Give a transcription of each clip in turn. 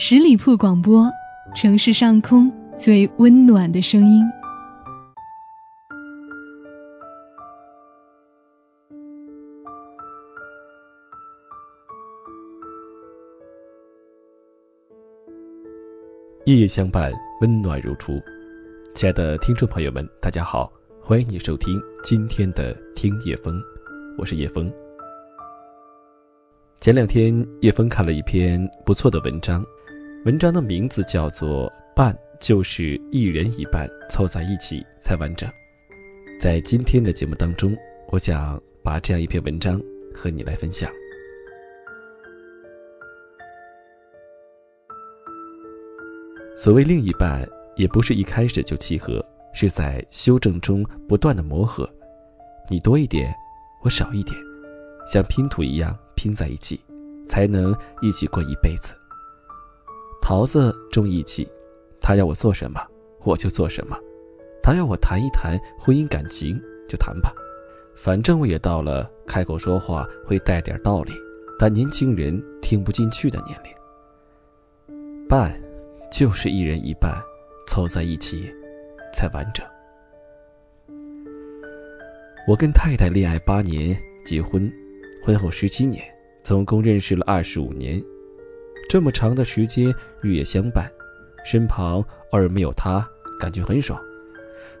十里铺广播，城市上空最温暖的声音。夜夜相伴，温暖如初。亲爱的听众朋友们，大家好，欢迎你收听今天的听叶风，我是叶风。前两天，叶枫看了一篇不错的文章，文章的名字叫做《伴就是一人一半凑在一起才完整》。在今天的节目当中，我想把这样一篇文章和你来分享。所谓另一半，也不是一开始就契合，是在修正中不断的磨合，你多一点，我少一点，像拼图一样。拼在一起，才能一起过一辈子。桃子重义气，他要我做什么，我就做什么；他要我谈一谈婚姻感情，就谈吧。反正我也到了开口说话会带点道理，但年轻人听不进去的年龄。伴，就是一人一半，凑在一起，才完整。我跟太太恋爱八年，结婚。婚后十七年，总共认识了二十五年，这么长的时间日夜相伴，身旁偶尔没有他，感觉很爽。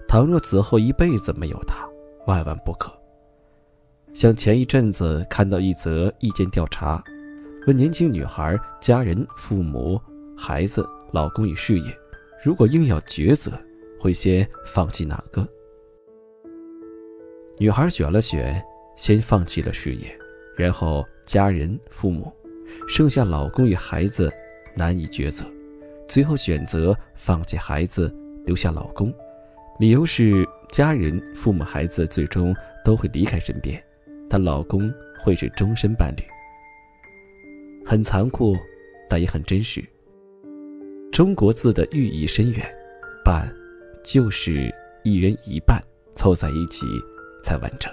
倘若此后一辈子没有他，万万不可。像前一阵子看到一则意见调查，问年轻女孩家人、父母、孩子、老公与事业，如果硬要抉择，会先放弃哪个？女孩选了选，先放弃了事业。然后家人、父母，剩下老公与孩子，难以抉择，最后选择放弃孩子，留下老公，理由是家人、父母、孩子最终都会离开身边，但老公会是终身伴侣。很残酷，但也很真实。中国字的寓意深远，伴，就是一人一半凑在一起才完整。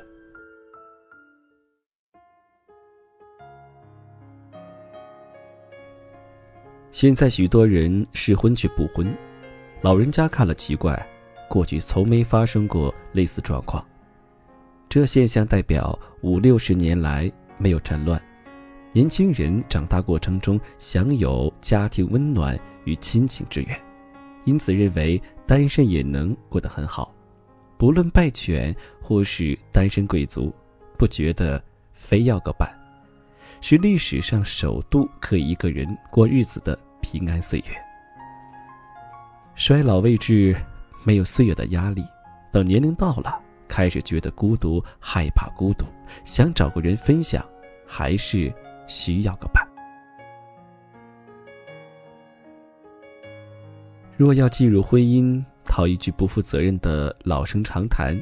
现在许多人试婚却不婚，老人家看了奇怪，过去从没发生过类似状况。这现象代表五六十年来没有战乱，年轻人长大过程中享有家庭温暖与亲情支援，因此认为单身也能过得很好。不论败犬或是单身贵族，不觉得非要个伴，是历史上首度可以一个人过日子的。平安岁月，衰老未至，没有岁月的压力。等年龄到了，开始觉得孤独，害怕孤独，想找个人分享，还是需要个伴。若要进入婚姻，套一句不负责任的老生常谈，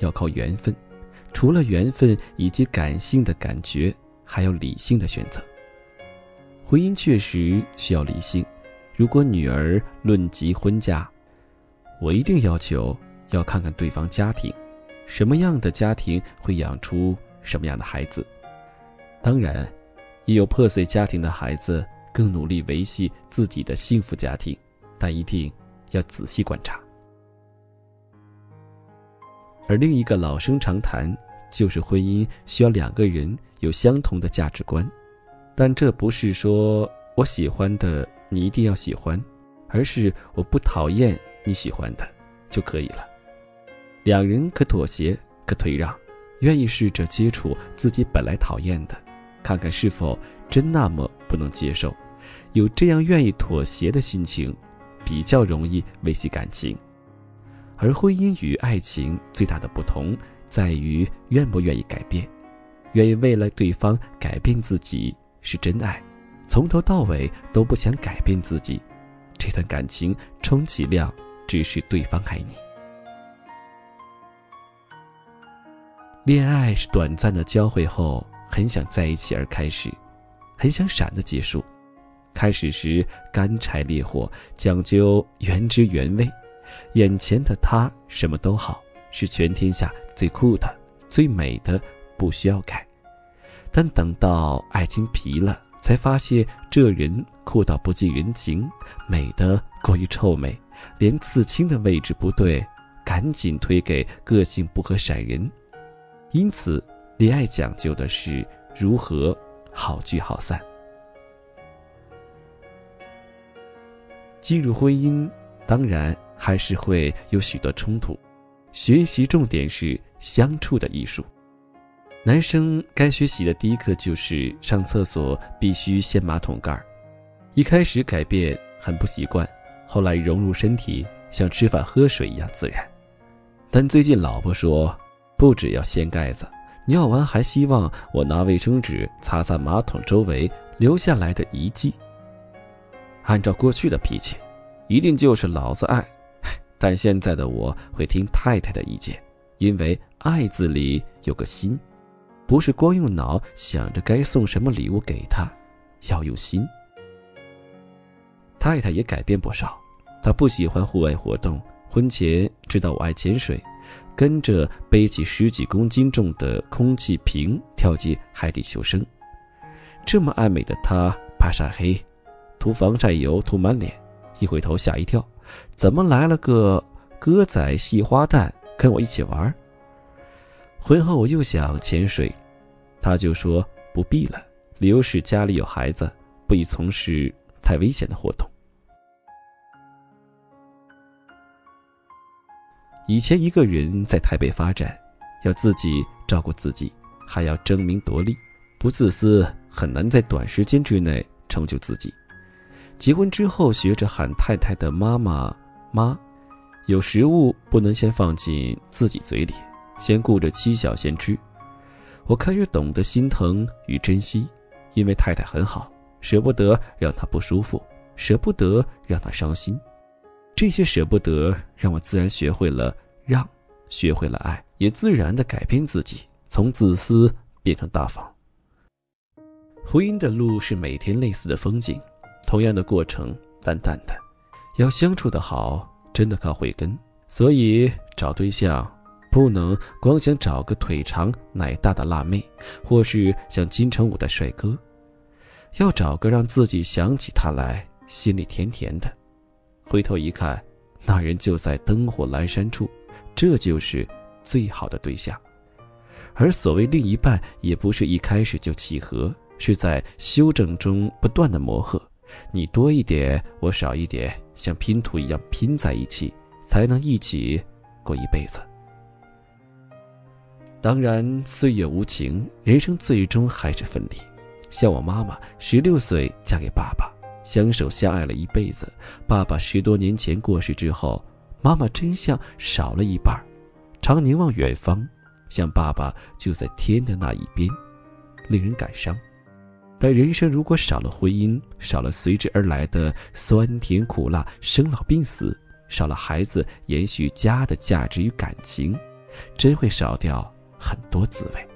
要靠缘分。除了缘分以及感性的感觉，还有理性的选择。婚姻确实需要理性。如果女儿论及婚嫁，我一定要求要看看对方家庭，什么样的家庭会养出什么样的孩子。当然，也有破碎家庭的孩子更努力维系自己的幸福家庭，但一定要仔细观察。而另一个老生常谈就是，婚姻需要两个人有相同的价值观。但这不是说我喜欢的你一定要喜欢，而是我不讨厌你喜欢的就可以了。两人可妥协，可退让，愿意试着接触自己本来讨厌的，看看是否真那么不能接受。有这样愿意妥协的心情，比较容易维系感情。而婚姻与爱情最大的不同在于愿不愿意改变，愿意为了对方改变自己。是真爱，从头到尾都不想改变自己，这段感情充其量只是对方爱你。恋爱是短暂的交汇后很想在一起而开始，很想闪的结束。开始时干柴烈火，讲究原汁原味，眼前的他什么都好，是全天下最酷的、最美的，不需要改。但等到爱情疲了，才发现这人酷到不近人情，美的过于臭美，连刺青的位置不对，赶紧推给个性不合闪人。因此，恋爱讲究的是如何好聚好散。进入婚姻，当然还是会有许多冲突。学习重点是相处的艺术。男生该学习的第一课就是上厕所必须掀马桶盖儿。一开始改变很不习惯，后来融入身体，像吃饭喝水一样自然。但最近老婆说，不只要掀盖子，尿完还希望我拿卫生纸擦擦马桶周围留下来的遗迹。按照过去的脾气，一定就是老子爱。但现在的我会听太太的意见，因为“爱”字里有个心，不是光用脑想着该送什么礼物给她，要用心。太太也改变不少，她不喜欢户外活动，婚前知道我爱潜水，跟着背起十几公斤重的空气瓶跳进海底求生。这么爱美的她怕晒黑，涂防晒油涂满脸，一回头吓一跳。怎么来了个歌仔戏花旦跟我一起玩？婚后我又想潜水，他就说不必了，理由是家里有孩子，不宜从事太危险的活动。以前一个人在台北发展，要自己照顾自己，还要争名夺利，不自私很难在短时间之内成就自己。结婚之后，学着喊太太的妈妈妈，有食物不能先放进自己嘴里，先顾着妻小先吃。我开始懂得心疼与珍惜，因为太太很好，舍不得让她不舒服，舍不得让她伤心。这些舍不得，让我自然学会了让，学会了爱，也自然的改变自己，从自私变成大方。婚姻的路是每天类似的风景。同样的过程，淡淡的，要相处的好，真的靠慧根。所以找对象，不能光想找个腿长奶大的辣妹，或是像金城武的帅哥，要找个让自己想起他来心里甜甜的。回头一看，那人就在灯火阑珊处，这就是最好的对象。而所谓另一半，也不是一开始就契合，是在修正中不断的磨合。你多一点，我少一点，像拼图一样拼在一起，才能一起过一辈子。当然，岁月无情，人生最终还是分离。像我妈妈，十六岁嫁给爸爸，相守相爱了一辈子。爸爸十多年前过世之后，妈妈真相少了一半，常凝望远方，像爸爸就在天的那一边，令人感伤。但人生如果少了婚姻，少了随之而来的酸甜苦辣、生老病死，少了孩子延续家的价值与感情，真会少掉很多滋味。